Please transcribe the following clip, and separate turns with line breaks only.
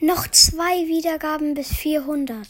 Noch zwei Wiedergaben bis 400.